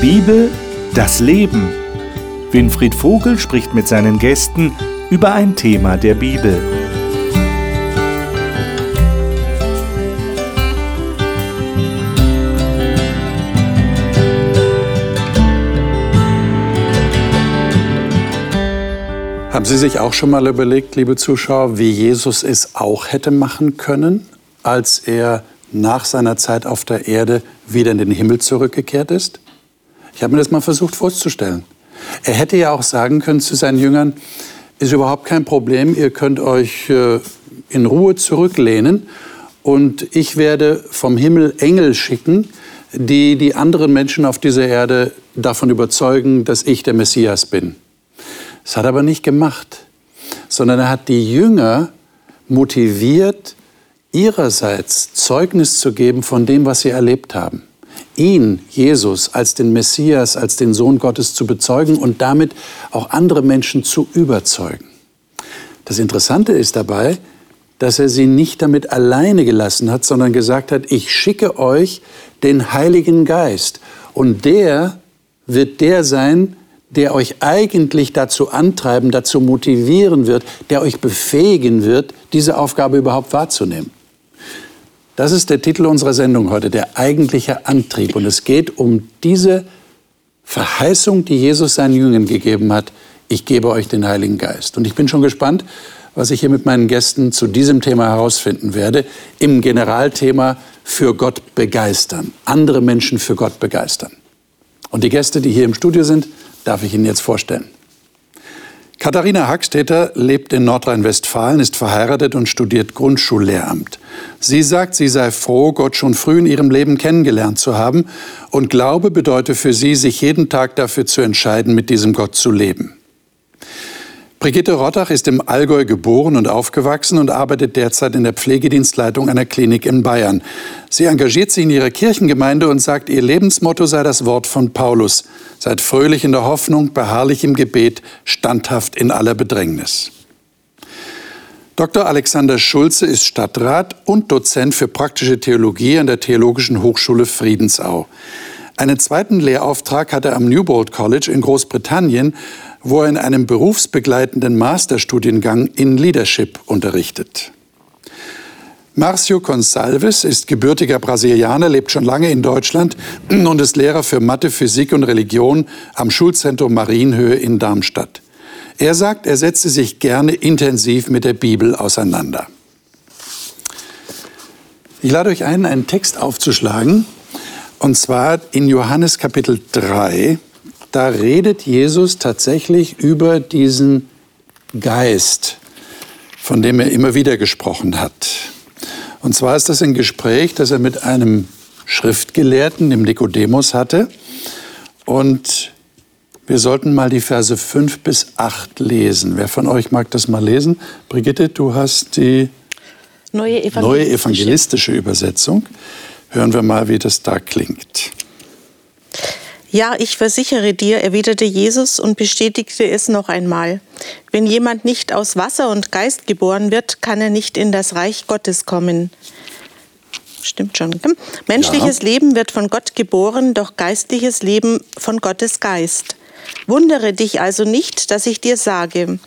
Bibel, das Leben. Winfried Vogel spricht mit seinen Gästen über ein Thema der Bibel. Haben Sie sich auch schon mal überlegt, liebe Zuschauer, wie Jesus es auch hätte machen können, als er nach seiner Zeit auf der Erde wieder in den Himmel zurückgekehrt ist? Ich habe mir das mal versucht vorzustellen. Er hätte ja auch sagen können zu seinen Jüngern, ist überhaupt kein Problem, ihr könnt euch äh, in Ruhe zurücklehnen und ich werde vom Himmel Engel schicken, die die anderen Menschen auf dieser Erde davon überzeugen, dass ich der Messias bin. Das hat er aber nicht gemacht, sondern er hat die Jünger motiviert, ihrerseits Zeugnis zu geben von dem, was sie erlebt haben. Ihn, Jesus, als den Messias, als den Sohn Gottes zu bezeugen und damit auch andere Menschen zu überzeugen. Das Interessante ist dabei, dass er sie nicht damit alleine gelassen hat, sondern gesagt hat, ich schicke euch den Heiligen Geist. Und der wird der sein, der euch eigentlich dazu antreiben, dazu motivieren wird, der euch befähigen wird, diese Aufgabe überhaupt wahrzunehmen. Das ist der Titel unserer Sendung heute, der eigentliche Antrieb. Und es geht um diese Verheißung, die Jesus seinen Jüngern gegeben hat. Ich gebe euch den Heiligen Geist. Und ich bin schon gespannt, was ich hier mit meinen Gästen zu diesem Thema herausfinden werde. Im Generalthema für Gott begeistern. Andere Menschen für Gott begeistern. Und die Gäste, die hier im Studio sind, darf ich Ihnen jetzt vorstellen. Katharina Hackstetter lebt in Nordrhein-Westfalen, ist verheiratet und studiert Grundschullehramt. Sie sagt, sie sei froh, Gott schon früh in ihrem Leben kennengelernt zu haben und Glaube bedeutet für sie, sich jeden Tag dafür zu entscheiden, mit diesem Gott zu leben. Brigitte Rottach ist im Allgäu geboren und aufgewachsen und arbeitet derzeit in der Pflegedienstleitung einer Klinik in Bayern. Sie engagiert sich in ihrer Kirchengemeinde und sagt, ihr Lebensmotto sei das Wort von Paulus. Seid fröhlich in der Hoffnung, beharrlich im Gebet, standhaft in aller Bedrängnis. Dr. Alexander Schulze ist Stadtrat und Dozent für praktische Theologie an der Theologischen Hochschule Friedensau. Einen zweiten Lehrauftrag hat er am Newbold College in Großbritannien wo er in einem berufsbegleitenden Masterstudiengang in Leadership unterrichtet. Marcio Gonçalves ist gebürtiger Brasilianer, lebt schon lange in Deutschland und ist Lehrer für Mathe, Physik und Religion am Schulzentrum Marienhöhe in Darmstadt. Er sagt, er setze sich gerne intensiv mit der Bibel auseinander. Ich lade euch ein, einen Text aufzuschlagen, und zwar in Johannes Kapitel 3, da redet Jesus tatsächlich über diesen Geist, von dem er immer wieder gesprochen hat. Und zwar ist das ein Gespräch, das er mit einem Schriftgelehrten, dem Nikodemus, hatte. Und wir sollten mal die Verse 5 bis 8 lesen. Wer von euch mag das mal lesen? Brigitte, du hast die neue evangelistische, neue evangelistische Übersetzung. Hören wir mal, wie das da klingt. Ja, ich versichere dir, erwiderte Jesus und bestätigte es noch einmal. Wenn jemand nicht aus Wasser und Geist geboren wird, kann er nicht in das Reich Gottes kommen. Stimmt schon. Menschliches ja. Leben wird von Gott geboren, doch geistliches Leben von Gottes Geist. Wundere dich also nicht, dass ich dir sage,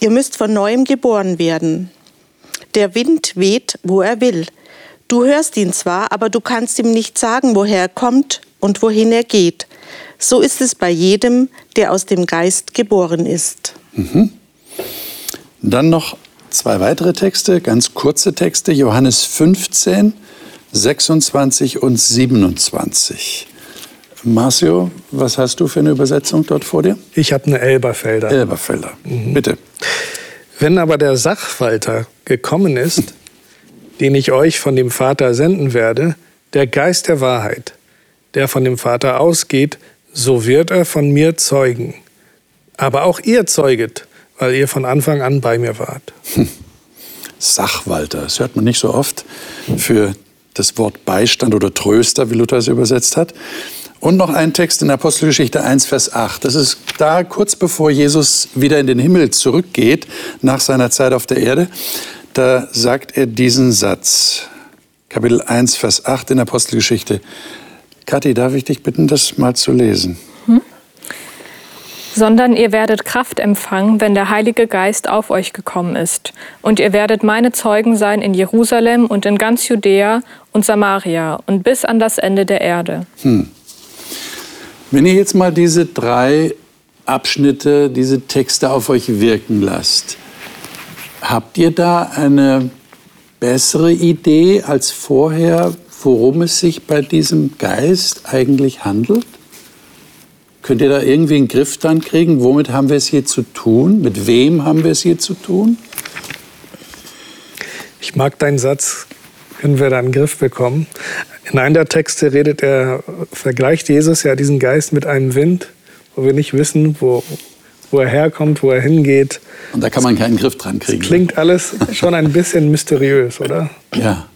ihr müsst von neuem geboren werden. Der Wind weht, wo er will. Du hörst ihn zwar, aber du kannst ihm nicht sagen, woher er kommt und wohin er geht. So ist es bei jedem, der aus dem Geist geboren ist. Mhm. Dann noch zwei weitere Texte, ganz kurze Texte, Johannes 15, 26 und 27. Marcio, was hast du für eine Übersetzung dort vor dir? Ich habe eine Elberfelder. Elberfelder, mhm. bitte. Wenn aber der Sachwalter gekommen ist, den ich euch von dem Vater senden werde, der Geist der Wahrheit, der von dem Vater ausgeht, so wird er von mir zeugen. Aber auch ihr zeuget, weil ihr von Anfang an bei mir wart. Hm. Sachwalter, das hört man nicht so oft für das Wort Beistand oder Tröster, wie Luther es übersetzt hat. Und noch ein Text in Apostelgeschichte 1, Vers 8. Das ist da kurz bevor Jesus wieder in den Himmel zurückgeht, nach seiner Zeit auf der Erde. Da sagt er diesen Satz. Kapitel 1, Vers 8 in Apostelgeschichte. Kathi, darf ich dich bitten, das mal zu lesen? sondern ihr werdet Kraft empfangen, wenn der Heilige Geist auf euch gekommen ist. Und ihr werdet meine Zeugen sein in Jerusalem und in ganz Judäa und Samaria und bis an das Ende der Erde. Hm. Wenn ihr jetzt mal diese drei Abschnitte, diese Texte auf euch wirken lasst, habt ihr da eine bessere Idee als vorher, worum es sich bei diesem Geist eigentlich handelt? Könnt ihr da irgendwie einen Griff dran kriegen? Womit haben wir es hier zu tun? Mit wem haben wir es hier zu tun? Ich mag deinen Satz, können wir da einen Griff bekommen. In einem der Texte redet er, vergleicht Jesus ja diesen Geist mit einem Wind, wo wir nicht wissen, wo, wo er herkommt, wo er hingeht. Und da kann man keinen Griff dran kriegen. Das klingt alles schon ein bisschen mysteriös, oder? Ja.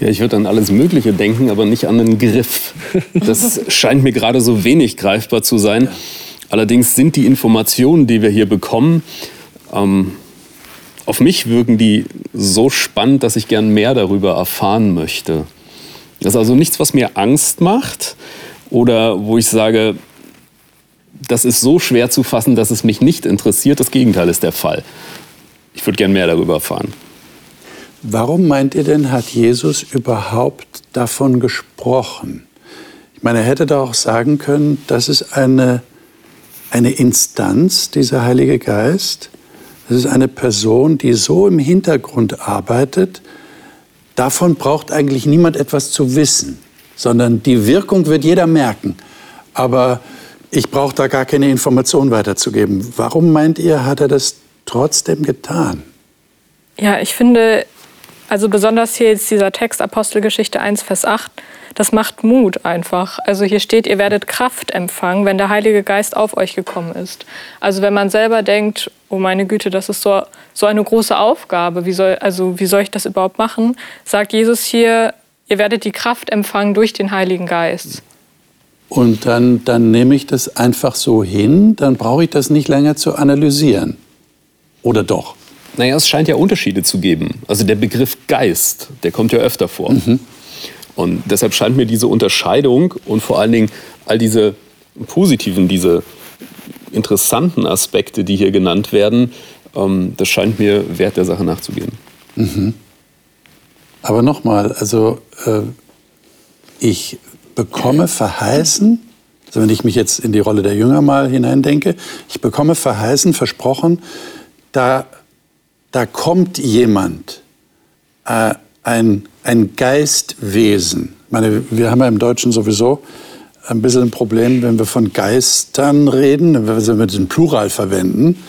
Ja, ich würde an alles Mögliche denken, aber nicht an einen Griff. Das scheint mir gerade so wenig greifbar zu sein. Allerdings sind die Informationen, die wir hier bekommen, ähm, auf mich wirken die so spannend, dass ich gern mehr darüber erfahren möchte. Das ist also nichts, was mir Angst macht oder wo ich sage, das ist so schwer zu fassen, dass es mich nicht interessiert. Das Gegenteil ist der Fall. Ich würde gern mehr darüber erfahren. Warum meint ihr denn, hat Jesus überhaupt davon gesprochen? Ich meine, er hätte da auch sagen können, das ist eine, eine Instanz, dieser Heilige Geist. Das ist eine Person, die so im Hintergrund arbeitet. Davon braucht eigentlich niemand etwas zu wissen, sondern die Wirkung wird jeder merken. Aber ich brauche da gar keine Information weiterzugeben. Warum meint ihr, hat er das trotzdem getan? Ja, ich finde, also besonders hier jetzt dieser Text Apostelgeschichte 1, Vers 8, das macht Mut einfach. Also hier steht, ihr werdet Kraft empfangen, wenn der Heilige Geist auf euch gekommen ist. Also wenn man selber denkt, oh meine Güte, das ist so, so eine große Aufgabe, wie soll, also wie soll ich das überhaupt machen, sagt Jesus hier, ihr werdet die Kraft empfangen durch den Heiligen Geist. Und dann, dann nehme ich das einfach so hin, dann brauche ich das nicht länger zu analysieren. Oder doch? Naja, es scheint ja Unterschiede zu geben. Also der Begriff Geist, der kommt ja öfter vor. Mhm. Und deshalb scheint mir diese Unterscheidung und vor allen Dingen all diese positiven, diese interessanten Aspekte, die hier genannt werden, ähm, das scheint mir wert der Sache nachzugehen. Mhm. Aber nochmal, also äh, ich bekomme verheißen, also wenn ich mich jetzt in die Rolle der Jünger mal hineindenke, ich bekomme verheißen, versprochen, da da kommt jemand, äh, ein, ein Geistwesen. Ich meine, wir haben ja im Deutschen sowieso ein bisschen ein Problem, wenn wir von Geistern reden, wenn wir den Plural verwenden.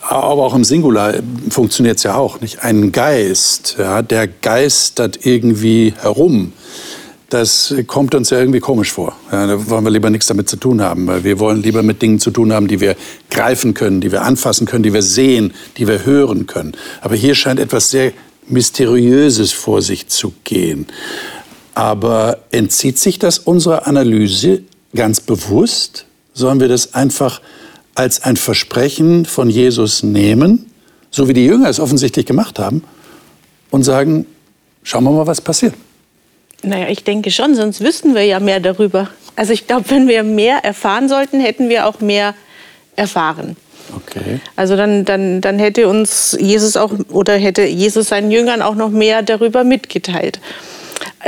Aber auch im Singular funktioniert es ja auch nicht. Ein Geist, ja, der geistert irgendwie herum das kommt uns ja irgendwie komisch vor. Ja, da wollen wir lieber nichts damit zu tun haben, weil wir wollen lieber mit Dingen zu tun haben, die wir greifen können, die wir anfassen können, die wir sehen, die wir hören können. Aber hier scheint etwas sehr Mysteriöses vor sich zu gehen. Aber entzieht sich das unserer Analyse ganz bewusst? Sollen wir das einfach als ein Versprechen von Jesus nehmen, so wie die Jünger es offensichtlich gemacht haben, und sagen, schauen wir mal, was passiert? Naja, ich denke schon, sonst wüssten wir ja mehr darüber. Also ich glaube, wenn wir mehr erfahren sollten, hätten wir auch mehr erfahren. Okay. Also dann, dann, dann hätte uns Jesus auch oder hätte Jesus seinen Jüngern auch noch mehr darüber mitgeteilt.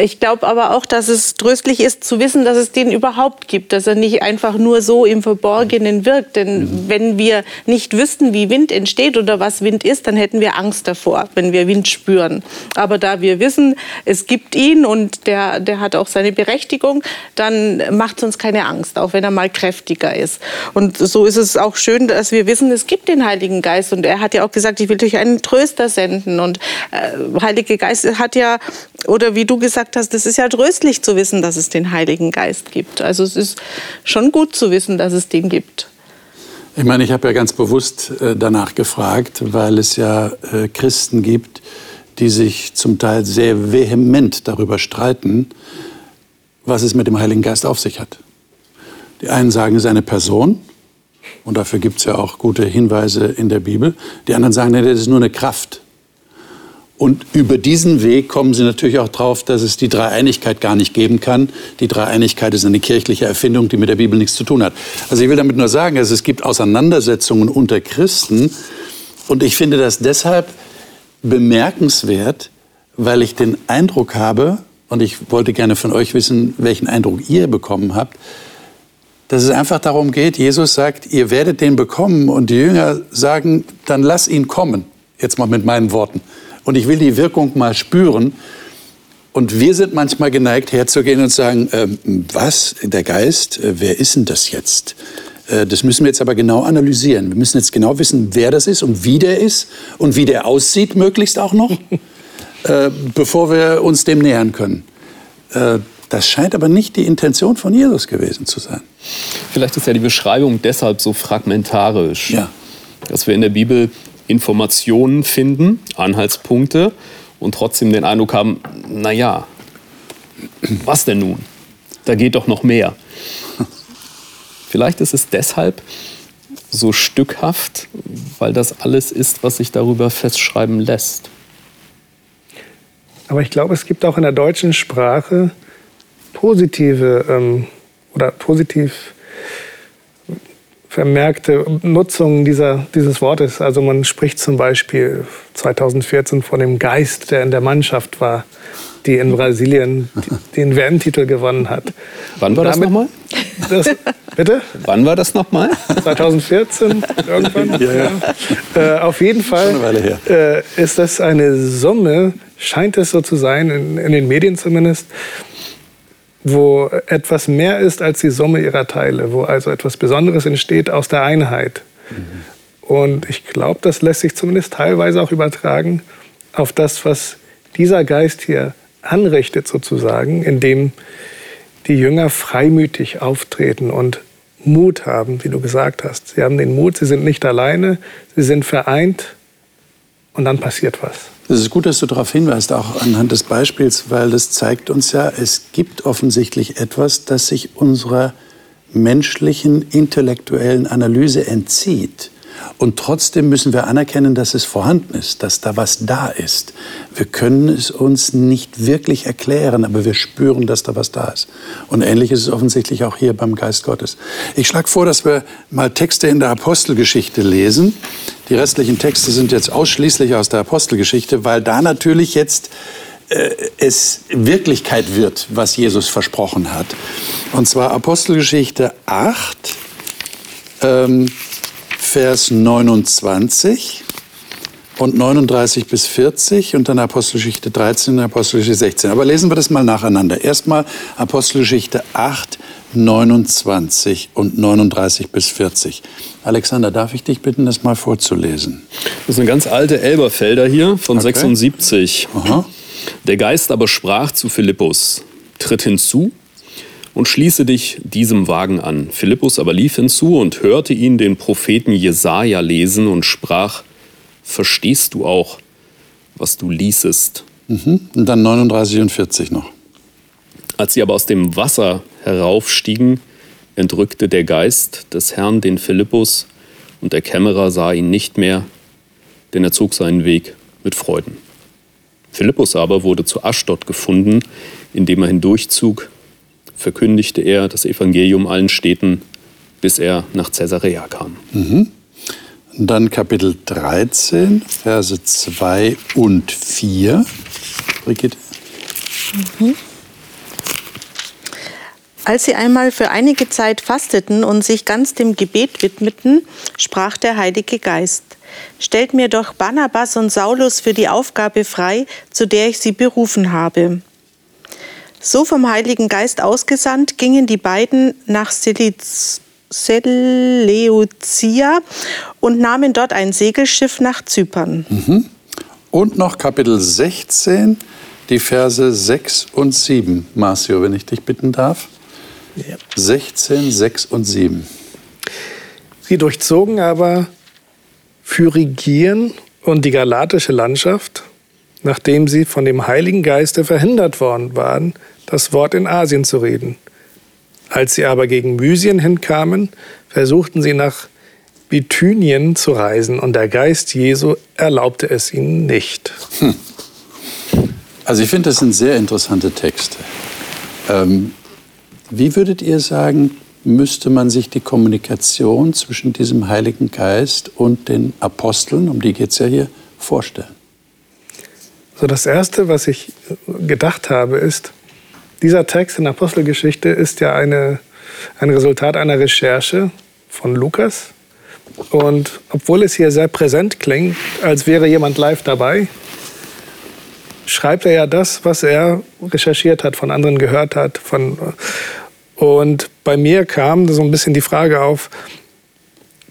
Ich glaube aber auch, dass es tröstlich ist zu wissen, dass es den überhaupt gibt, dass er nicht einfach nur so im Verborgenen wirkt. Denn mhm. wenn wir nicht wüssten, wie Wind entsteht oder was Wind ist, dann hätten wir Angst davor, wenn wir Wind spüren. Aber da wir wissen, es gibt ihn und der, der hat auch seine Berechtigung, dann macht es uns keine Angst, auch wenn er mal kräftiger ist. Und so ist es auch schön, dass wir wissen, es gibt den Heiligen Geist. Und er hat ja auch gesagt, ich will durch einen Tröster senden. Und äh, Heilige Geist hat ja, oder wie du gesagt gesagt hast, es ist ja tröstlich zu wissen, dass es den Heiligen Geist gibt. Also es ist schon gut zu wissen, dass es den gibt. Ich meine, ich habe ja ganz bewusst äh, danach gefragt, weil es ja äh, Christen gibt, die sich zum Teil sehr vehement darüber streiten, was es mit dem Heiligen Geist auf sich hat. Die einen sagen, es ist eine Person, und dafür gibt es ja auch gute Hinweise in der Bibel. Die anderen sagen, das ist nur eine Kraft. Und über diesen Weg kommen sie natürlich auch drauf, dass es die Dreieinigkeit gar nicht geben kann. Die Dreieinigkeit ist eine kirchliche Erfindung, die mit der Bibel nichts zu tun hat. Also ich will damit nur sagen, also es gibt Auseinandersetzungen unter Christen. Und ich finde das deshalb bemerkenswert, weil ich den Eindruck habe, und ich wollte gerne von euch wissen, welchen Eindruck ihr bekommen habt, dass es einfach darum geht, Jesus sagt, ihr werdet den bekommen und die Jünger sagen, dann lass ihn kommen. Jetzt mal mit meinen Worten und ich will die Wirkung mal spüren. Und wir sind manchmal geneigt, herzugehen und sagen, äh, was, der Geist, äh, wer ist denn das jetzt? Äh, das müssen wir jetzt aber genau analysieren. Wir müssen jetzt genau wissen, wer das ist und wie der ist und wie der aussieht, möglichst auch noch, äh, bevor wir uns dem nähern können. Äh, das scheint aber nicht die Intention von Jesus gewesen zu sein. Vielleicht ist ja die Beschreibung deshalb so fragmentarisch. Ja. Dass wir in der Bibel Informationen finden, Anhaltspunkte und trotzdem den Eindruck haben, naja, was denn nun? Da geht doch noch mehr. Vielleicht ist es deshalb so stückhaft, weil das alles ist, was sich darüber festschreiben lässt. Aber ich glaube, es gibt auch in der deutschen Sprache positive ähm, oder positiv vermerkte Nutzung dieser, dieses Wortes. Also man spricht zum Beispiel 2014 von dem Geist, der in der Mannschaft war, die in Brasilien den WM-Titel gewonnen hat. Wann war das nochmal? Das, bitte? Wann war das nochmal? 2014 irgendwann. Ja, ja. Äh, auf jeden Fall äh, ist das eine Summe, scheint es so zu sein, in, in den Medien zumindest, wo etwas mehr ist als die Summe ihrer Teile, wo also etwas Besonderes entsteht aus der Einheit. Mhm. Und ich glaube, das lässt sich zumindest teilweise auch übertragen auf das, was dieser Geist hier anrichtet sozusagen, indem die Jünger freimütig auftreten und Mut haben, wie du gesagt hast. Sie haben den Mut, sie sind nicht alleine, sie sind vereint und dann passiert was. Es ist gut, dass du darauf hinweist, auch anhand des Beispiels, weil das zeigt uns ja, es gibt offensichtlich etwas, das sich unserer menschlichen intellektuellen Analyse entzieht. Und trotzdem müssen wir anerkennen, dass es vorhanden ist, dass da was da ist. Wir können es uns nicht wirklich erklären, aber wir spüren, dass da was da ist. Und ähnlich ist es offensichtlich auch hier beim Geist Gottes. Ich schlage vor, dass wir mal Texte in der Apostelgeschichte lesen. Die restlichen Texte sind jetzt ausschließlich aus der Apostelgeschichte, weil da natürlich jetzt äh, es Wirklichkeit wird, was Jesus versprochen hat. Und zwar Apostelgeschichte 8. Ähm, Vers 29 und 39 bis 40 und dann Apostelgeschichte 13 und Apostelgeschichte 16. Aber lesen wir das mal nacheinander. Erstmal Apostelgeschichte 8, 29 und 39 bis 40. Alexander, darf ich dich bitten, das mal vorzulesen? Das ist eine ganz alte Elberfelder hier von okay. 76. Aha. Der Geist aber sprach zu Philippus, tritt hinzu und schließe dich diesem Wagen an. Philippus aber lief hinzu und hörte ihn den Propheten Jesaja lesen und sprach: Verstehst du auch, was du liesest? Mhm. Und dann 39 und 40 noch. Als sie aber aus dem Wasser heraufstiegen, entrückte der Geist des Herrn den Philippus und der Kämmerer sah ihn nicht mehr, denn er zog seinen Weg mit Freuden. Philippus aber wurde zu Aschdod gefunden, indem er hindurchzug verkündigte er das Evangelium allen Städten, bis er nach Caesarea kam. Mhm. Dann Kapitel 13, Verse 2 und 4. Brigitte. Mhm. Als sie einmal für einige Zeit fasteten und sich ganz dem Gebet widmeten, sprach der Heilige Geist, Stellt mir doch Barnabas und Saulus für die Aufgabe frei, zu der ich sie berufen habe. So vom Heiligen Geist ausgesandt gingen die beiden nach Seleucia und nahmen dort ein Segelschiff nach Zypern. Mhm. Und noch Kapitel 16, die Verse 6 und 7. Marcio, wenn ich dich bitten darf. Ja. 16, 6 und 7. Sie durchzogen aber Phyrigien und die galatische Landschaft nachdem sie von dem Heiligen Geiste verhindert worden waren, das Wort in Asien zu reden. Als sie aber gegen Mysien hinkamen, versuchten sie nach Bithynien zu reisen und der Geist Jesu erlaubte es ihnen nicht. Hm. Also ich finde, das sind sehr interessante Texte. Ähm, wie würdet ihr sagen, müsste man sich die Kommunikation zwischen diesem Heiligen Geist und den Aposteln, um die geht es ja hier, vorstellen? So das Erste, was ich gedacht habe, ist, dieser Text in Apostelgeschichte ist ja eine, ein Resultat einer Recherche von Lukas. Und obwohl es hier sehr präsent klingt, als wäre jemand live dabei, schreibt er ja das, was er recherchiert hat, von anderen gehört hat. Von und bei mir kam so ein bisschen die Frage auf,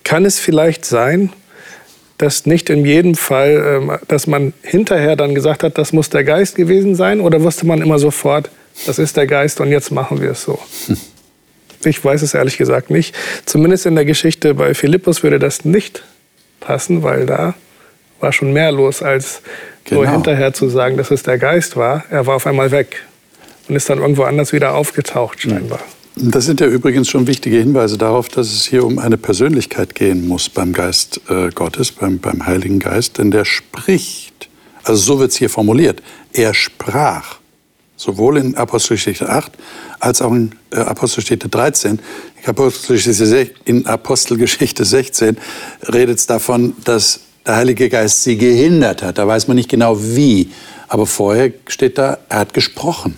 kann es vielleicht sein, dass nicht in jedem Fall, ähm, dass man hinterher dann gesagt hat, das muss der Geist gewesen sein? Oder wusste man immer sofort, das ist der Geist und jetzt machen wir es so? Hm. Ich weiß es ehrlich gesagt nicht. Zumindest in der Geschichte bei Philippus würde das nicht passen, weil da war schon mehr los, als genau. nur hinterher zu sagen, dass es der Geist war. Er war auf einmal weg und ist dann irgendwo anders wieder aufgetaucht, scheinbar. Das sind ja übrigens schon wichtige Hinweise darauf, dass es hier um eine Persönlichkeit gehen muss beim Geist äh, Gottes, beim, beim Heiligen Geist, denn der spricht. Also so wird es hier formuliert. Er sprach. Sowohl in Apostelgeschichte 8 als auch in äh, Apostelgeschichte 13. In Apostelgeschichte, in Apostelgeschichte 16 redet es davon, dass der Heilige Geist sie gehindert hat. Da weiß man nicht genau wie. Aber vorher steht da, er hat gesprochen.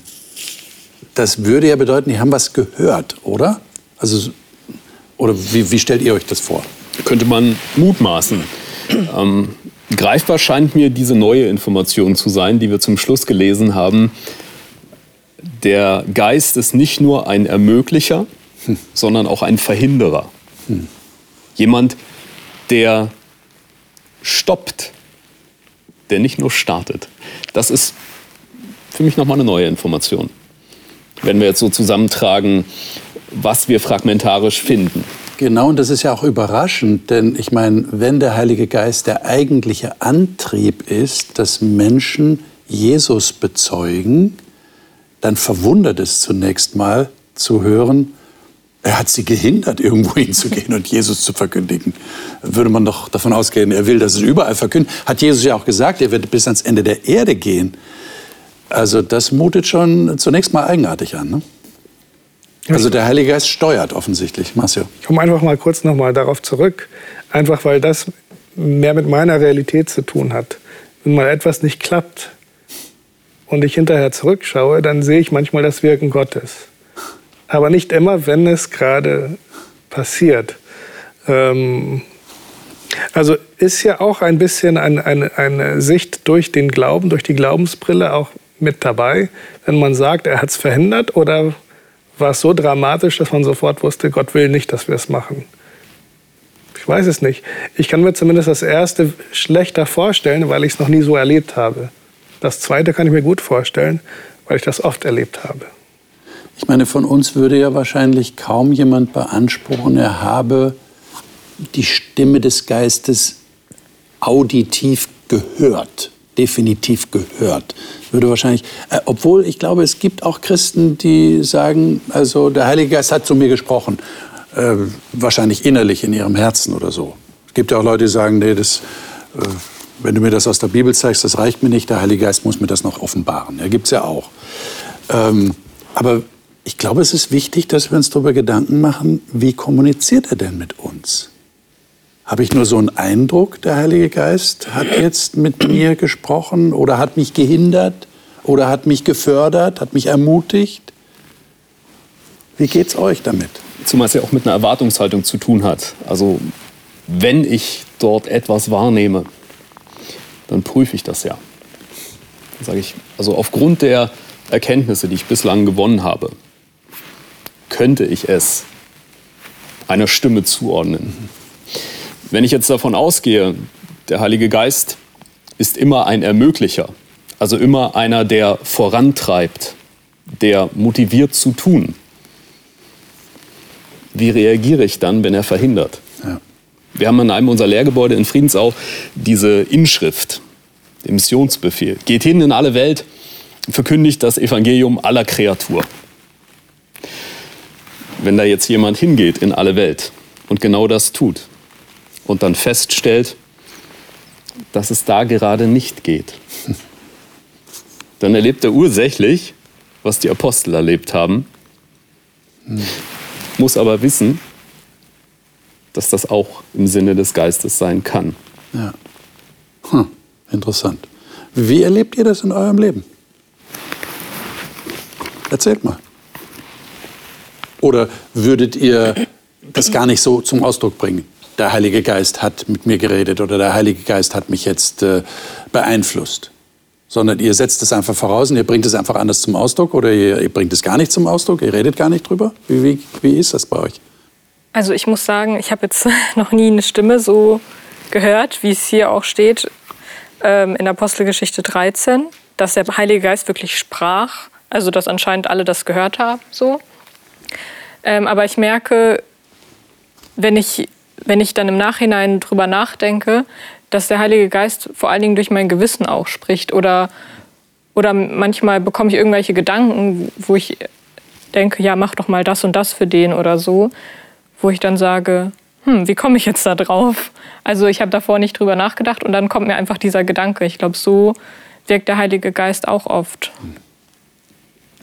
Das würde ja bedeuten, die haben was gehört, oder? Also, oder wie, wie stellt ihr euch das vor? Könnte man mutmaßen. Ähm, greifbar scheint mir diese neue Information zu sein, die wir zum Schluss gelesen haben. Der Geist ist nicht nur ein Ermöglicher, hm. sondern auch ein Verhinderer. Hm. Jemand, der stoppt, der nicht nur startet. Das ist für mich nochmal eine neue Information. Wenn wir jetzt so zusammentragen, was wir fragmentarisch finden. Genau, und das ist ja auch überraschend, denn ich meine, wenn der Heilige Geist der eigentliche Antrieb ist, dass Menschen Jesus bezeugen, dann verwundert es zunächst mal zu hören, er hat sie gehindert, irgendwo hinzugehen und Jesus zu verkündigen. Würde man doch davon ausgehen, er will, dass es überall verkündet. Hat Jesus ja auch gesagt, er wird bis ans Ende der Erde gehen. Also das mutet schon zunächst mal eigenartig an. Ne? Also der Heilige Geist steuert offensichtlich. Marcio. Ich komme einfach mal kurz noch mal darauf zurück. Einfach weil das mehr mit meiner Realität zu tun hat. Wenn mal etwas nicht klappt und ich hinterher zurückschaue, dann sehe ich manchmal das Wirken Gottes aber nicht immer, wenn es gerade passiert. Ähm, also ist ja auch ein bisschen ein, ein, eine Sicht durch den Glauben, durch die Glaubensbrille auch mit dabei, wenn man sagt, er hat es verhindert oder war es so dramatisch, dass man sofort wusste, Gott will nicht, dass wir es machen. Ich weiß es nicht. Ich kann mir zumindest das erste schlechter vorstellen, weil ich es noch nie so erlebt habe. Das zweite kann ich mir gut vorstellen, weil ich das oft erlebt habe. Ich meine, von uns würde ja wahrscheinlich kaum jemand beanspruchen, er habe die Stimme des Geistes auditiv gehört, definitiv gehört. Würde wahrscheinlich, äh, obwohl ich glaube, es gibt auch Christen, die sagen, also der Heilige Geist hat zu mir gesprochen, äh, wahrscheinlich innerlich in ihrem Herzen oder so. Es gibt ja auch Leute, die sagen, nee, das, äh, wenn du mir das aus der Bibel zeigst, das reicht mir nicht, der Heilige Geist muss mir das noch offenbaren. Ja, gibt es ja auch. Ähm, aber ich glaube, es ist wichtig, dass wir uns darüber Gedanken machen, wie kommuniziert er denn mit uns? Habe ich nur so einen Eindruck, der Heilige Geist hat jetzt mit mir gesprochen oder hat mich gehindert oder hat mich gefördert, hat mich ermutigt? Wie geht es euch damit? Zumal es ja auch mit einer Erwartungshaltung zu tun hat. Also wenn ich dort etwas wahrnehme, dann prüfe ich das ja. Dann sage ich, also aufgrund der Erkenntnisse, die ich bislang gewonnen habe, könnte ich es einer Stimme zuordnen. Wenn ich jetzt davon ausgehe, der Heilige Geist ist immer ein Ermöglicher, also immer einer, der vorantreibt, der motiviert zu tun. Wie reagiere ich dann, wenn er verhindert? Ja. Wir haben in einem unserer Lehrgebäude in Friedensau diese Inschrift, den Missionsbefehl. Geht hin in alle Welt, verkündigt das Evangelium aller Kreatur wenn da jetzt jemand hingeht in alle Welt und genau das tut und dann feststellt, dass es da gerade nicht geht, dann erlebt er ursächlich, was die Apostel erlebt haben, muss aber wissen, dass das auch im Sinne des Geistes sein kann. Ja. Hm, interessant. Wie erlebt ihr das in eurem Leben? Erzählt mal. Oder würdet ihr das gar nicht so zum Ausdruck bringen? Der Heilige Geist hat mit mir geredet oder der Heilige Geist hat mich jetzt äh, beeinflusst. Sondern ihr setzt es einfach voraus und ihr bringt es einfach anders zum Ausdruck oder ihr, ihr bringt es gar nicht zum Ausdruck, ihr redet gar nicht drüber. Wie, wie, wie ist das bei euch? Also ich muss sagen, ich habe jetzt noch nie eine Stimme so gehört, wie es hier auch steht ähm, in Apostelgeschichte 13, dass der Heilige Geist wirklich sprach. Also dass anscheinend alle das gehört haben. So. Ähm, aber ich merke, wenn ich, wenn ich dann im Nachhinein drüber nachdenke, dass der Heilige Geist vor allen Dingen durch mein Gewissen auch spricht. Oder, oder manchmal bekomme ich irgendwelche Gedanken, wo ich denke, ja, mach doch mal das und das für den oder so wo ich dann sage, hm, wie komme ich jetzt da drauf? Also ich habe davor nicht drüber nachgedacht und dann kommt mir einfach dieser Gedanke. Ich glaube, so wirkt der Heilige Geist auch oft.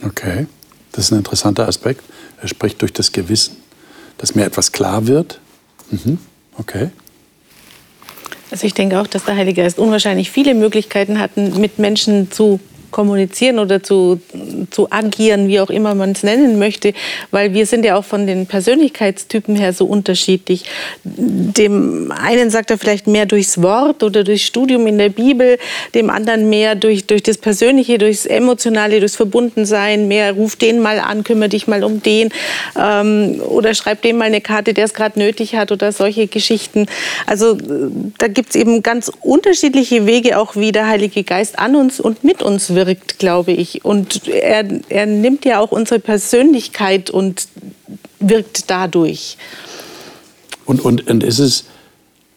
Okay, das ist ein interessanter Aspekt. Er spricht durch das Gewissen, dass mir etwas klar wird. Mhm. Okay. Also ich denke auch, dass der Heilige Geist unwahrscheinlich viele Möglichkeiten hat, mit Menschen zu kommunizieren oder zu, zu agieren, wie auch immer man es nennen möchte, weil wir sind ja auch von den Persönlichkeitstypen her so unterschiedlich. Dem einen sagt er vielleicht mehr durchs Wort oder durchs Studium in der Bibel, dem anderen mehr durch, durch das Persönliche, durchs Emotionale, durchs Verbundensein, mehr ruf den mal an, kümmere dich mal um den ähm, oder schreib dem mal eine Karte, der es gerade nötig hat oder solche Geschichten. Also da gibt es eben ganz unterschiedliche Wege auch, wie der Heilige Geist an uns und mit uns wirkt, glaube ich. Und er, er nimmt ja auch unsere Persönlichkeit und wirkt dadurch. Und, und, und ist es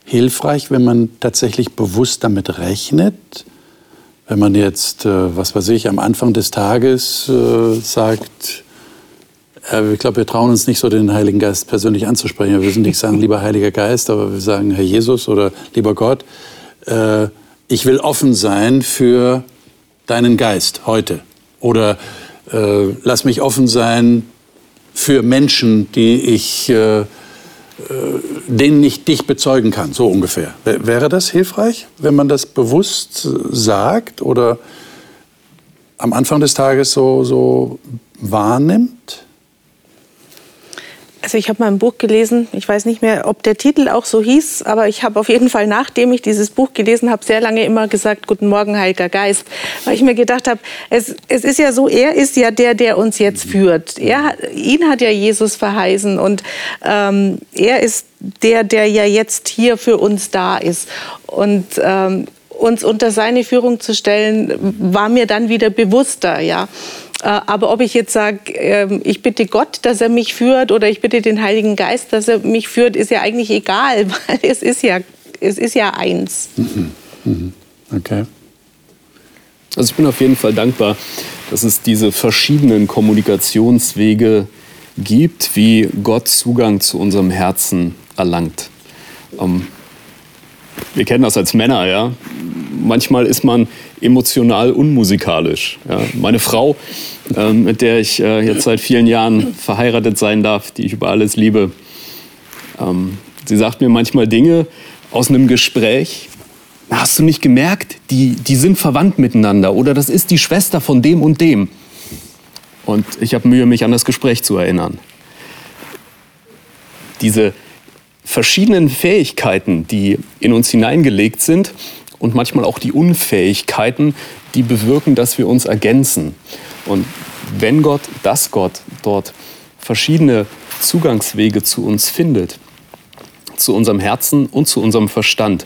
hilfreich, wenn man tatsächlich bewusst damit rechnet? Wenn man jetzt, äh, was weiß ich, am Anfang des Tages äh, sagt, äh, ich glaube, wir trauen uns nicht so, den Heiligen Geist persönlich anzusprechen. Wir müssen nicht sagen, lieber Heiliger Geist, aber wir sagen, Herr Jesus oder lieber Gott, äh, ich will offen sein für deinen Geist heute. Oder äh, lass mich offen sein für Menschen, die ich, äh, äh, denen ich dich bezeugen kann, so ungefähr. Wäre das hilfreich, wenn man das bewusst sagt oder am Anfang des Tages so, so wahrnimmt? Also ich habe mal ein Buch gelesen, ich weiß nicht mehr, ob der Titel auch so hieß, aber ich habe auf jeden Fall, nachdem ich dieses Buch gelesen habe, sehr lange immer gesagt, Guten Morgen, Heiliger Geist, weil ich mir gedacht habe, es, es ist ja so, er ist ja der, der uns jetzt führt. Er, ihn hat ja Jesus verheißen und ähm, er ist der, der ja jetzt hier für uns da ist. Und ähm, uns unter seine Führung zu stellen, war mir dann wieder bewusster, ja. Äh, aber ob ich jetzt sage, ähm, ich bitte Gott, dass er mich führt oder ich bitte den Heiligen Geist, dass er mich führt, ist ja eigentlich egal, weil es ist ja, es ist ja eins. Mhm. Mhm. Okay. Also ich bin auf jeden Fall dankbar, dass es diese verschiedenen Kommunikationswege gibt, wie Gott Zugang zu unserem Herzen erlangt. Ähm, wir kennen das als Männer, ja. Manchmal ist man emotional unmusikalisch. Ja. Meine Frau, äh, mit der ich äh, jetzt seit vielen Jahren verheiratet sein darf, die ich über alles liebe, ähm, sie sagt mir manchmal Dinge aus einem Gespräch. Hast du nicht gemerkt, die, die sind verwandt miteinander oder das ist die Schwester von dem und dem. Und ich habe Mühe, mich an das Gespräch zu erinnern. Diese verschiedenen Fähigkeiten, die in uns hineingelegt sind, und manchmal auch die Unfähigkeiten, die bewirken, dass wir uns ergänzen. Und wenn Gott, dass Gott dort verschiedene Zugangswege zu uns findet, zu unserem Herzen und zu unserem Verstand,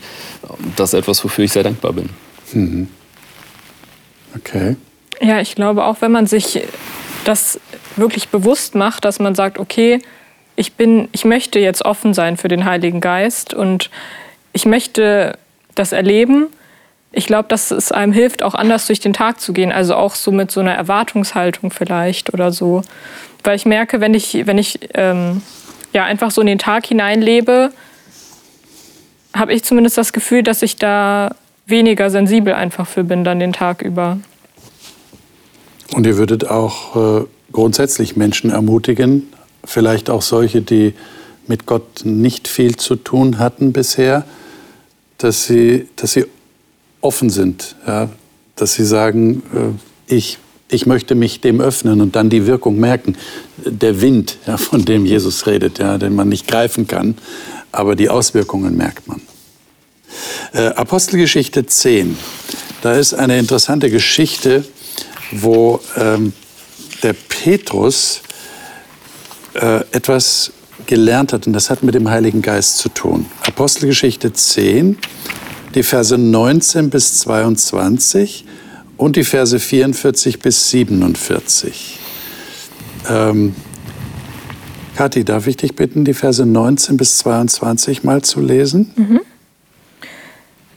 das ist etwas, wofür ich sehr dankbar bin. Mhm. Okay. Ja, ich glaube auch, wenn man sich das wirklich bewusst macht, dass man sagt, okay, ich bin, ich möchte jetzt offen sein für den Heiligen Geist und ich möchte das erleben. Ich glaube, dass es einem hilft, auch anders durch den Tag zu gehen. Also auch so mit so einer Erwartungshaltung vielleicht oder so. Weil ich merke, wenn ich, wenn ich ähm, ja, einfach so in den Tag hineinlebe, habe ich zumindest das Gefühl, dass ich da weniger sensibel einfach für bin dann den Tag über. Und ihr würdet auch äh, grundsätzlich Menschen ermutigen, vielleicht auch solche, die mit Gott nicht viel zu tun hatten bisher, dass sie, dass sie offen sind, ja? dass sie sagen, äh, ich, ich möchte mich dem öffnen und dann die Wirkung merken. Der Wind, ja, von dem Jesus redet, ja, den man nicht greifen kann, aber die Auswirkungen merkt man. Äh, Apostelgeschichte 10, da ist eine interessante Geschichte, wo ähm, der Petrus äh, etwas gelernt hat und das hat mit dem Heiligen Geist zu tun. Apostelgeschichte 10, die Verse 19 bis 22 und die Verse 44 bis 47. Ähm, Kathi, darf ich dich bitten, die Verse 19 bis 22 mal zu lesen? Mhm.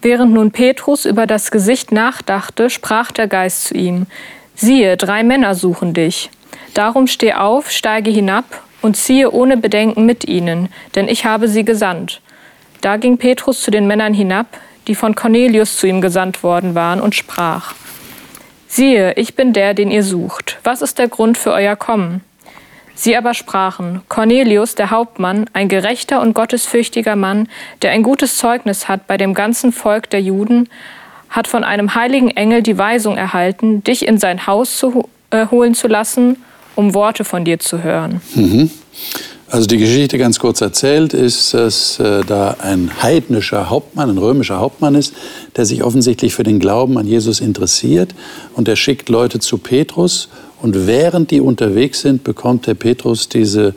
Während nun Petrus über das Gesicht nachdachte, sprach der Geist zu ihm, siehe, drei Männer suchen dich. Darum steh auf, steige hinab und ziehe ohne Bedenken mit ihnen, denn ich habe sie gesandt. Da ging Petrus zu den Männern hinab, die von Cornelius zu ihm gesandt worden waren, und sprach, Siehe, ich bin der, den ihr sucht. Was ist der Grund für euer Kommen? Sie aber sprachen, Cornelius, der Hauptmann, ein gerechter und gottesfürchtiger Mann, der ein gutes Zeugnis hat bei dem ganzen Volk der Juden, hat von einem heiligen Engel die Weisung erhalten, dich in sein Haus zu, äh, holen zu lassen, um Worte von dir zu hören. Mhm. Also die Geschichte ganz kurz erzählt ist, dass äh, da ein heidnischer Hauptmann, ein römischer Hauptmann ist, der sich offensichtlich für den Glauben an Jesus interessiert und er schickt Leute zu Petrus und während die unterwegs sind, bekommt der Petrus diese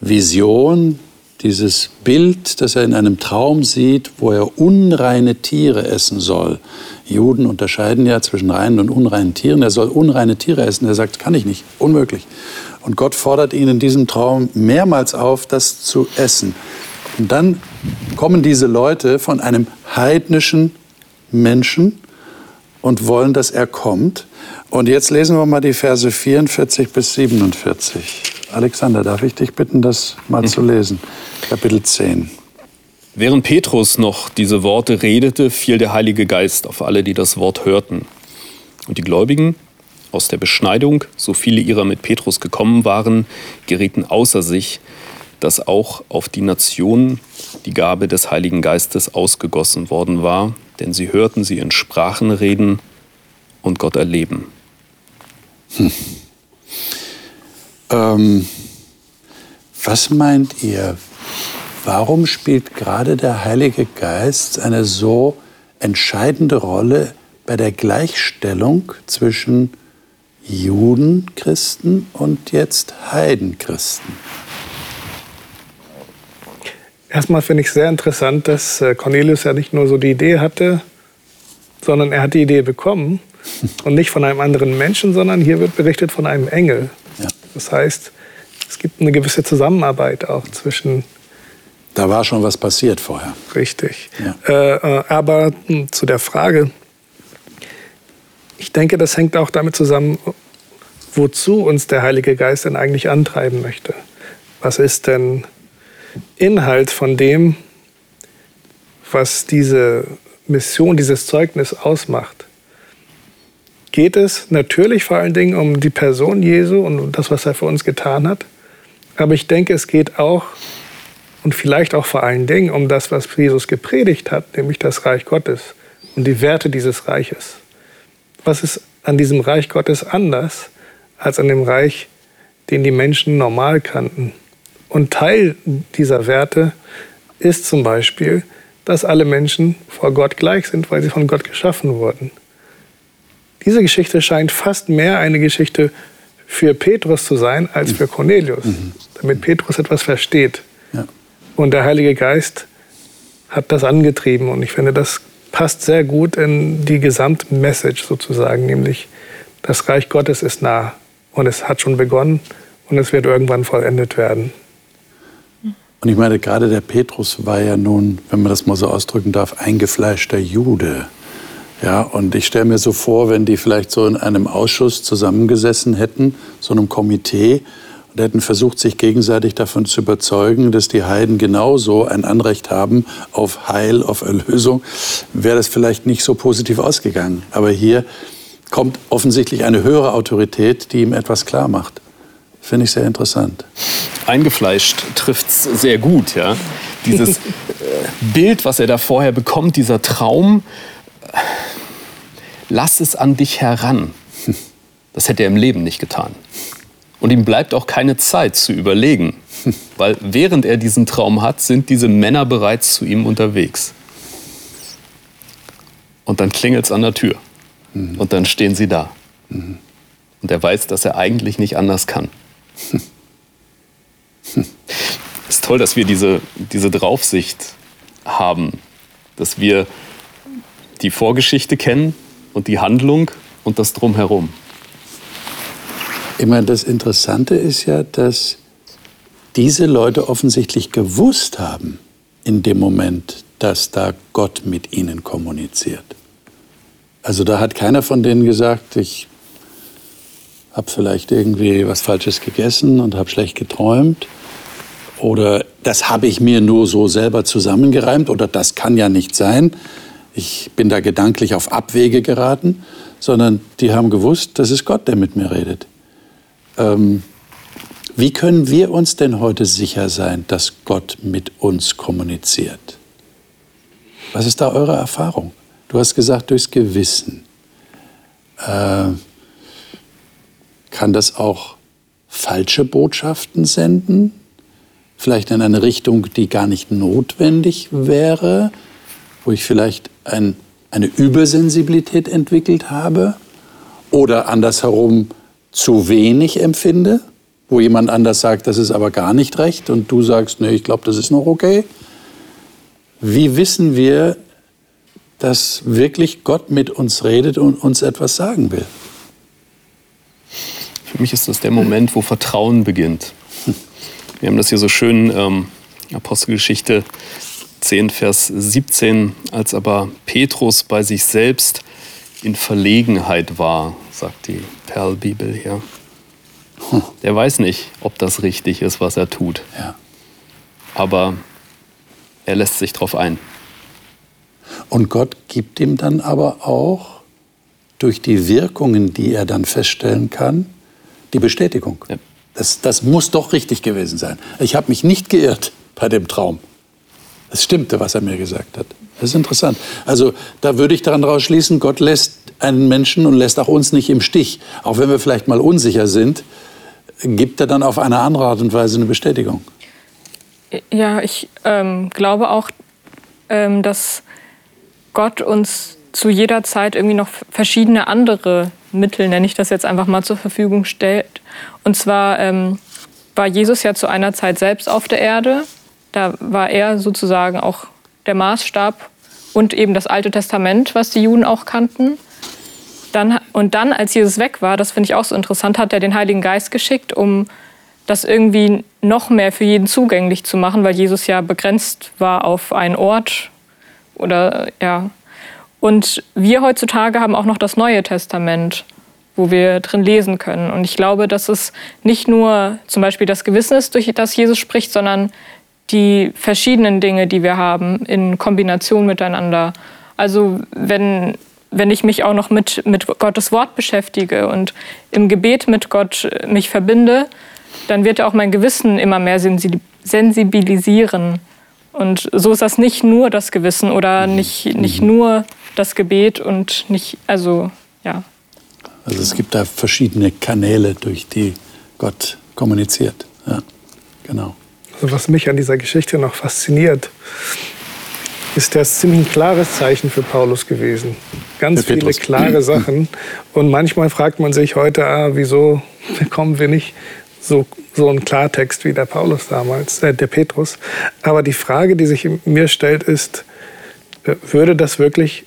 Vision, dieses Bild, das er in einem Traum sieht, wo er unreine Tiere essen soll. Juden unterscheiden ja zwischen reinen und unreinen Tieren. Er soll unreine Tiere essen. Er sagt, kann ich nicht, unmöglich. Und Gott fordert ihn in diesem Traum mehrmals auf, das zu essen. Und dann kommen diese Leute von einem heidnischen Menschen und wollen, dass er kommt. Und jetzt lesen wir mal die Verse 44 bis 47. Alexander, darf ich dich bitten, das mal zu lesen? Kapitel 10. Während Petrus noch diese Worte redete, fiel der Heilige Geist auf alle, die das Wort hörten. Und die Gläubigen aus der Beschneidung, so viele ihrer mit Petrus gekommen waren, gerieten außer sich, dass auch auf die Nationen die Gabe des Heiligen Geistes ausgegossen worden war, denn sie hörten sie in Sprachen reden und Gott erleben. Hm. Ähm, was meint ihr? Warum spielt gerade der Heilige Geist eine so entscheidende Rolle bei der Gleichstellung zwischen Judenchristen und jetzt Heidenchristen. Erstmal finde ich sehr interessant, dass äh, Cornelius ja nicht nur so die Idee hatte, sondern er hat die Idee bekommen und nicht von einem anderen Menschen, sondern hier wird berichtet von einem Engel. Ja. Das heißt, es gibt eine gewisse Zusammenarbeit auch zwischen. Da war schon was passiert vorher. Richtig. Ja. Äh, äh aber hm, zu der Frage, ich denke, das hängt auch damit zusammen, wozu uns der Heilige Geist denn eigentlich antreiben möchte. Was ist denn Inhalt von dem, was diese Mission, dieses Zeugnis ausmacht? Geht es natürlich vor allen Dingen um die Person Jesu und das, was er für uns getan hat. Aber ich denke, es geht auch und vielleicht auch vor allen Dingen um das, was Jesus gepredigt hat, nämlich das Reich Gottes und die Werte dieses Reiches was ist an diesem Reich Gottes anders als an dem Reich, den die Menschen normal kannten. Und Teil dieser Werte ist zum Beispiel, dass alle Menschen vor Gott gleich sind, weil sie von Gott geschaffen wurden. Diese Geschichte scheint fast mehr eine Geschichte für Petrus zu sein als für Cornelius, mhm. damit Petrus etwas versteht. Ja. Und der Heilige Geist hat das angetrieben und ich finde, das passt sehr gut in die Gesamtmessage sozusagen, nämlich das Reich Gottes ist nah und es hat schon begonnen und es wird irgendwann vollendet werden. Und ich meine, gerade der Petrus war ja nun, wenn man das mal so ausdrücken darf, eingefleischter Jude. Ja, und ich stelle mir so vor, wenn die vielleicht so in einem Ausschuss zusammengesessen hätten, so einem Komitee, und hätten versucht, sich gegenseitig davon zu überzeugen, dass die Heiden genauso ein Anrecht haben auf Heil, auf Erlösung, wäre das vielleicht nicht so positiv ausgegangen. Aber hier kommt offensichtlich eine höhere Autorität, die ihm etwas klar macht. Finde ich sehr interessant. Eingefleischt trifft es sehr gut, ja. Dieses äh, Bild, was er da vorher bekommt, dieser Traum, lass es an dich heran. Das hätte er im Leben nicht getan. Und ihm bleibt auch keine Zeit zu überlegen, weil während er diesen Traum hat, sind diese Männer bereits zu ihm unterwegs. Und dann klingelt es an der Tür. Mhm. Und dann stehen sie da. Mhm. Und er weiß, dass er eigentlich nicht anders kann. Es ist toll, dass wir diese, diese Draufsicht haben, dass wir die Vorgeschichte kennen und die Handlung und das Drumherum. Ich meine, das Interessante ist ja, dass diese Leute offensichtlich gewusst haben in dem Moment, dass da Gott mit ihnen kommuniziert. Also da hat keiner von denen gesagt, ich habe vielleicht irgendwie was Falsches gegessen und habe schlecht geträumt. Oder das habe ich mir nur so selber zusammengereimt. Oder das kann ja nicht sein. Ich bin da gedanklich auf Abwege geraten. Sondern die haben gewusst, das ist Gott, der mit mir redet. Ähm, wie können wir uns denn heute sicher sein, dass Gott mit uns kommuniziert? Was ist da eure Erfahrung? Du hast gesagt, durchs Gewissen. Äh, kann das auch falsche Botschaften senden? Vielleicht in eine Richtung, die gar nicht notwendig wäre, wo ich vielleicht ein, eine Übersensibilität entwickelt habe oder andersherum zu wenig empfinde, wo jemand anders sagt, das ist aber gar nicht recht und du sagst, nee, ich glaube, das ist noch okay. Wie wissen wir, dass wirklich Gott mit uns redet und uns etwas sagen will? Für mich ist das der Moment, wo Vertrauen beginnt. Wir haben das hier so schön, ähm, Apostelgeschichte 10, Vers 17, als aber Petrus bei sich selbst in Verlegenheit war, sagt die Perlbibel hier. Der weiß nicht, ob das richtig ist, was er tut. Ja. Aber er lässt sich darauf ein. Und Gott gibt ihm dann aber auch durch die Wirkungen, die er dann feststellen kann, die Bestätigung. Ja. Das, das muss doch richtig gewesen sein. Ich habe mich nicht geirrt bei dem Traum. Es stimmte, was er mir gesagt hat. Das ist interessant. Also da würde ich daran daraus schließen, Gott lässt einen Menschen und lässt auch uns nicht im Stich. Auch wenn wir vielleicht mal unsicher sind, gibt er dann auf eine andere Art und Weise eine Bestätigung. Ja, ich ähm, glaube auch, ähm, dass Gott uns zu jeder Zeit irgendwie noch verschiedene andere Mittel, nenne ich das jetzt einfach mal, zur Verfügung stellt. Und zwar ähm, war Jesus ja zu einer Zeit selbst auf der Erde. Da war er sozusagen auch der Maßstab und eben das Alte Testament, was die Juden auch kannten. Dann, und dann, als Jesus weg war, das finde ich auch so interessant, hat er den Heiligen Geist geschickt, um das irgendwie noch mehr für jeden zugänglich zu machen, weil Jesus ja begrenzt war auf einen Ort oder ja, und wir heutzutage haben auch noch das Neue Testament, wo wir drin lesen können. Und ich glaube, dass es nicht nur zum Beispiel das Gewissen ist, durch das Jesus spricht, sondern die verschiedenen Dinge, die wir haben, in Kombination miteinander. Also wenn, wenn ich mich auch noch mit, mit Gottes Wort beschäftige und im Gebet mit Gott mich verbinde, dann wird auch mein Gewissen immer mehr sensibilisieren. Und so ist das nicht nur das Gewissen oder nicht, nicht nur das Gebet und nicht, also ja. Also es gibt da verschiedene Kanäle, durch die Gott kommuniziert. Ja, genau. Was mich an dieser Geschichte noch fasziniert, ist das ziemlich ein klares Zeichen für Paulus gewesen. Ganz viele klare Sachen. Und manchmal fragt man sich heute, ah, wieso bekommen wir nicht so, so einen Klartext wie der Paulus damals, äh, der Petrus. Aber die Frage, die sich mir stellt, ist, würde das wirklich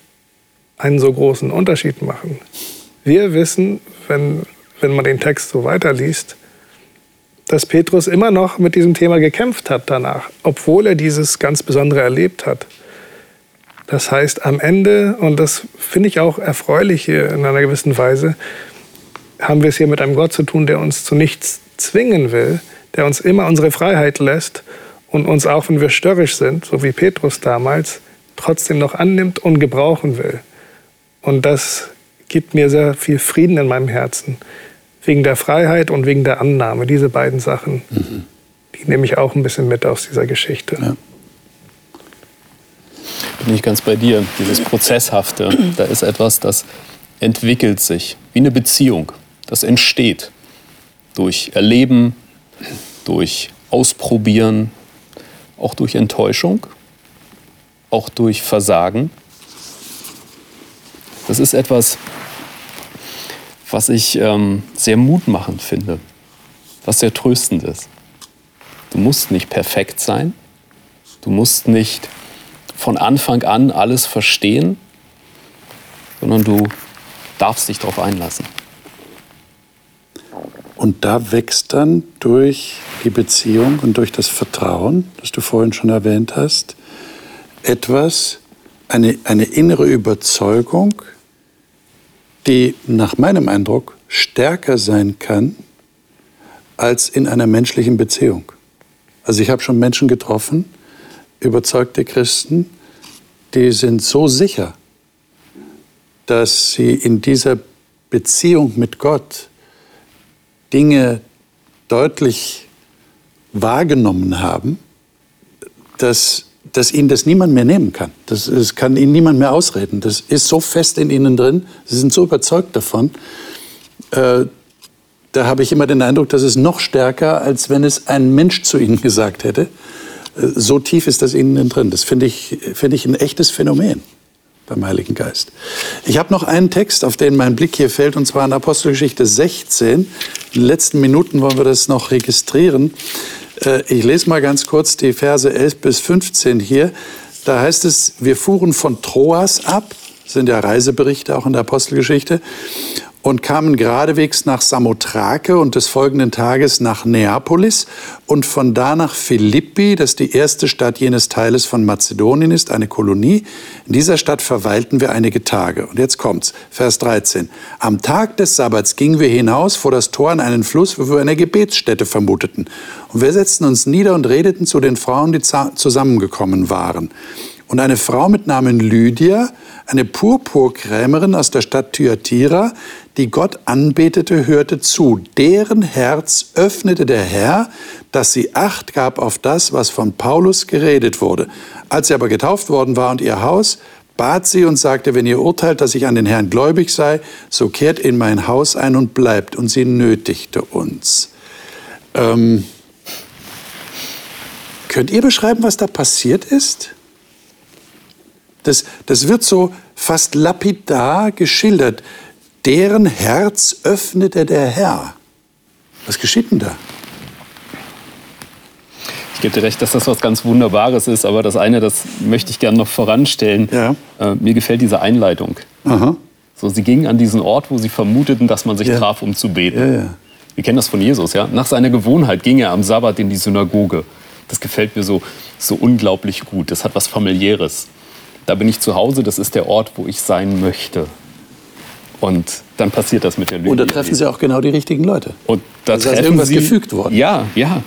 einen so großen Unterschied machen. Wir wissen, wenn, wenn man den Text so weiterliest, dass Petrus immer noch mit diesem Thema gekämpft hat danach, obwohl er dieses ganz Besondere erlebt hat. Das heißt, am Ende, und das finde ich auch erfreulich hier in einer gewissen Weise, haben wir es hier mit einem Gott zu tun, der uns zu nichts zwingen will, der uns immer unsere Freiheit lässt und uns auch, wenn wir störrisch sind, so wie Petrus damals, trotzdem noch annimmt und gebrauchen will. Und das gibt mir sehr viel Frieden in meinem Herzen. Wegen der Freiheit und wegen der Annahme. Diese beiden Sachen, mhm. die nehme ich auch ein bisschen mit aus dieser Geschichte. Ja. Bin ich ganz bei dir. Dieses Prozesshafte, da ist etwas, das entwickelt sich wie eine Beziehung. Das entsteht durch Erleben, durch Ausprobieren, auch durch Enttäuschung, auch durch Versagen. Das ist etwas, was ich ähm, sehr mutmachend finde, was sehr tröstend ist. Du musst nicht perfekt sein, du musst nicht von Anfang an alles verstehen, sondern du darfst dich darauf einlassen. Und da wächst dann durch die Beziehung und durch das Vertrauen, das du vorhin schon erwähnt hast, etwas, eine, eine innere Überzeugung, die nach meinem Eindruck stärker sein kann als in einer menschlichen Beziehung. Also ich habe schon Menschen getroffen, überzeugte Christen, die sind so sicher, dass sie in dieser Beziehung mit Gott Dinge deutlich wahrgenommen haben, dass, dass ihnen das niemand mehr nehmen kann. Das, das kann ihnen niemand mehr ausreden. Das ist so fest in ihnen drin, sie sind so überzeugt davon. Äh, da habe ich immer den Eindruck, dass es noch stärker, als wenn es ein Mensch zu ihnen gesagt hätte. Äh, so tief ist das ihnen drin. Das finde ich, find ich ein echtes Phänomen beim Heiligen Geist. Ich habe noch einen Text, auf den mein Blick hier fällt, und zwar in Apostelgeschichte 16. In den letzten Minuten wollen wir das noch registrieren. Äh, ich lese mal ganz kurz die Verse 11 bis 15 hier. Da heißt es, wir fuhren von Troas ab, sind ja Reiseberichte auch in der Apostelgeschichte, und kamen geradewegs nach Samothrake und des folgenden Tages nach Neapolis und von da nach Philippi, das die erste Stadt jenes Teiles von Mazedonien ist, eine Kolonie. In dieser Stadt verweilten wir einige Tage. Und jetzt kommt's, Vers 13. Am Tag des Sabbats gingen wir hinaus vor das Tor an einen Fluss, wo wir eine Gebetsstätte vermuteten. Und wir setzten uns nieder und redeten zu den Frauen, die zusammengekommen waren. Und eine Frau mit Namen Lydia, eine Purpurkrämerin aus der Stadt Thyatira, die Gott anbetete, hörte zu. Deren Herz öffnete der Herr, dass sie Acht gab auf das, was von Paulus geredet wurde. Als sie aber getauft worden war und ihr Haus, bat sie und sagte, wenn ihr urteilt, dass ich an den Herrn gläubig sei, so kehrt in mein Haus ein und bleibt. Und sie nötigte uns. Ähm, könnt ihr beschreiben, was da passiert ist? Das, das wird so fast lapidar geschildert. Deren Herz öffnete der Herr. Was geschieht denn da? Ich gebe dir recht, dass das was ganz Wunderbares ist, aber das eine, das möchte ich gerne noch voranstellen. Ja. Äh, mir gefällt diese Einleitung. Aha. So, sie gingen an diesen Ort, wo sie vermuteten, dass man sich ja. traf, um zu beten. Ja, ja. Wir kennen das von Jesus, ja. Nach seiner Gewohnheit ging er am Sabbat in die Synagoge. Das gefällt mir so, so unglaublich gut. Das hat was familiäres. Da bin ich zu Hause, das ist der Ort, wo ich sein möchte. Und dann passiert das mit der Lüge. Und da treffen Sie auch genau die richtigen Leute. Und da also ist irgendwas Sie, gefügt worden. Ja, ja.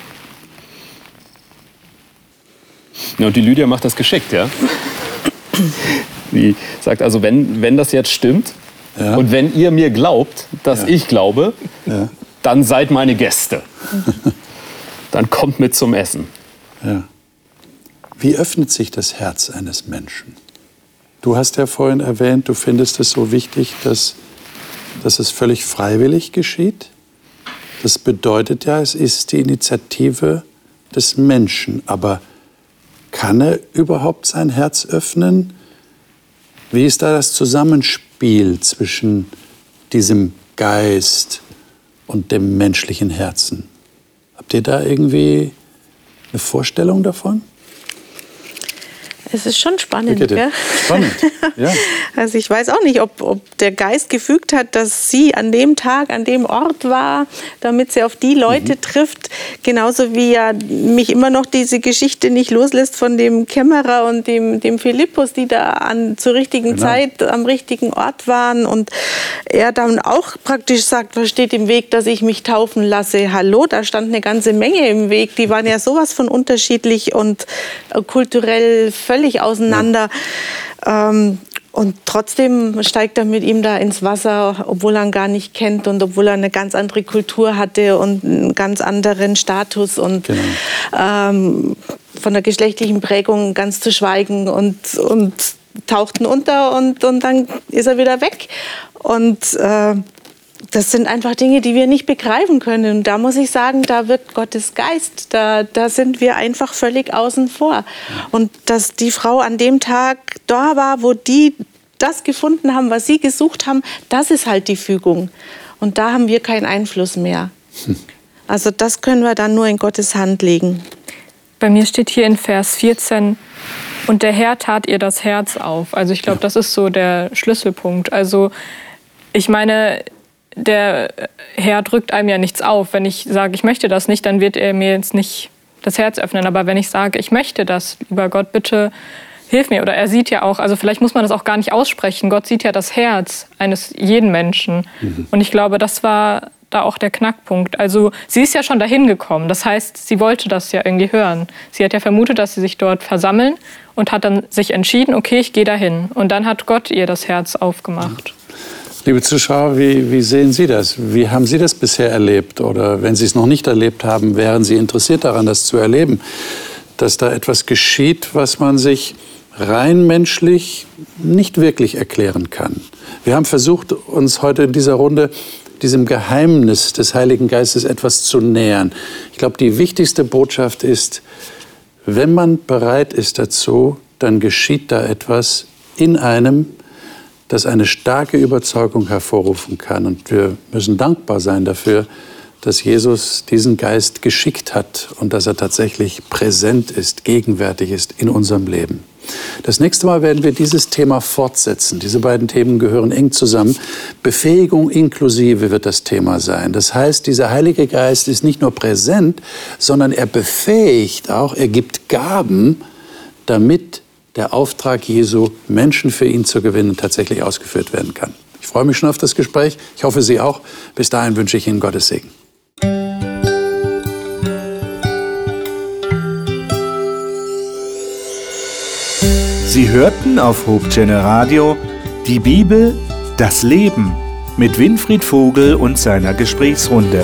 ja. Und die Lydia macht das geschickt, ja. Sie sagt also, wenn, wenn das jetzt stimmt ja. und wenn ihr mir glaubt, dass ja. ich glaube, ja. dann seid meine Gäste. dann kommt mit zum Essen. Wie öffnet sich das Herz eines Menschen? Du hast ja vorhin erwähnt, du findest es so wichtig, dass, dass es völlig freiwillig geschieht. Das bedeutet ja, es ist die Initiative des Menschen. Aber kann er überhaupt sein Herz öffnen? Wie ist da das Zusammenspiel zwischen diesem Geist und dem menschlichen Herzen? Habt ihr da irgendwie eine Vorstellung davon? Es ist schon spannend. Gell? Spannend, ja. Also ich weiß auch nicht, ob, ob der Geist gefügt hat, dass sie an dem Tag, an dem Ort war, damit sie auf die Leute mhm. trifft. Genauso wie ja mich immer noch diese Geschichte nicht loslässt von dem Kämmerer und dem, dem Philippus, die da an, zur richtigen genau. Zeit am richtigen Ort waren. Und er dann auch praktisch sagt, was steht im Weg, dass ich mich taufen lasse? Hallo, da stand eine ganze Menge im Weg. Die waren ja sowas von unterschiedlich und kulturell völlig völlig auseinander. Ja. Ähm, und trotzdem steigt er mit ihm da ins Wasser, obwohl er ihn gar nicht kennt und obwohl er eine ganz andere Kultur hatte und einen ganz anderen Status und genau. ähm, von der geschlechtlichen Prägung ganz zu schweigen und, und tauchten unter und, und dann ist er wieder weg. Und äh, das sind einfach Dinge, die wir nicht begreifen können. Und da muss ich sagen, da wirkt Gottes Geist. Da, da sind wir einfach völlig außen vor. Und dass die Frau an dem Tag da war, wo die das gefunden haben, was sie gesucht haben, das ist halt die Fügung. Und da haben wir keinen Einfluss mehr. Also das können wir dann nur in Gottes Hand legen. Bei mir steht hier in Vers 14, und der Herr tat ihr das Herz auf. Also ich glaube, das ist so der Schlüsselpunkt. Also ich meine, der Herr drückt einem ja nichts auf. Wenn ich sage, ich möchte das nicht, dann wird er mir jetzt nicht das Herz öffnen. Aber wenn ich sage, ich möchte das, lieber Gott, bitte hilf mir. Oder er sieht ja auch, also vielleicht muss man das auch gar nicht aussprechen. Gott sieht ja das Herz eines jeden Menschen. Mhm. Und ich glaube, das war da auch der Knackpunkt. Also sie ist ja schon dahin gekommen. Das heißt, sie wollte das ja irgendwie hören. Sie hat ja vermutet, dass sie sich dort versammeln und hat dann sich entschieden, okay, ich gehe dahin. Und dann hat Gott ihr das Herz aufgemacht. Liebe Zuschauer, wie, wie, sehen Sie das? Wie haben Sie das bisher erlebt? Oder wenn Sie es noch nicht erlebt haben, wären Sie interessiert daran, das zu erleben? Dass da etwas geschieht, was man sich rein menschlich nicht wirklich erklären kann. Wir haben versucht, uns heute in dieser Runde diesem Geheimnis des Heiligen Geistes etwas zu nähern. Ich glaube, die wichtigste Botschaft ist, wenn man bereit ist dazu, dann geschieht da etwas in einem, das eine starke Überzeugung hervorrufen kann. Und wir müssen dankbar sein dafür, dass Jesus diesen Geist geschickt hat und dass er tatsächlich präsent ist, gegenwärtig ist in unserem Leben. Das nächste Mal werden wir dieses Thema fortsetzen. Diese beiden Themen gehören eng zusammen. Befähigung inklusive wird das Thema sein. Das heißt, dieser Heilige Geist ist nicht nur präsent, sondern er befähigt auch, er gibt Gaben, damit der Auftrag Jesu, Menschen für ihn zu gewinnen, tatsächlich ausgeführt werden kann. Ich freue mich schon auf das Gespräch. Ich hoffe, Sie auch. Bis dahin wünsche ich Ihnen Gottes Segen. Sie hörten auf Hope Channel Radio die Bibel, das Leben mit Winfried Vogel und seiner Gesprächsrunde.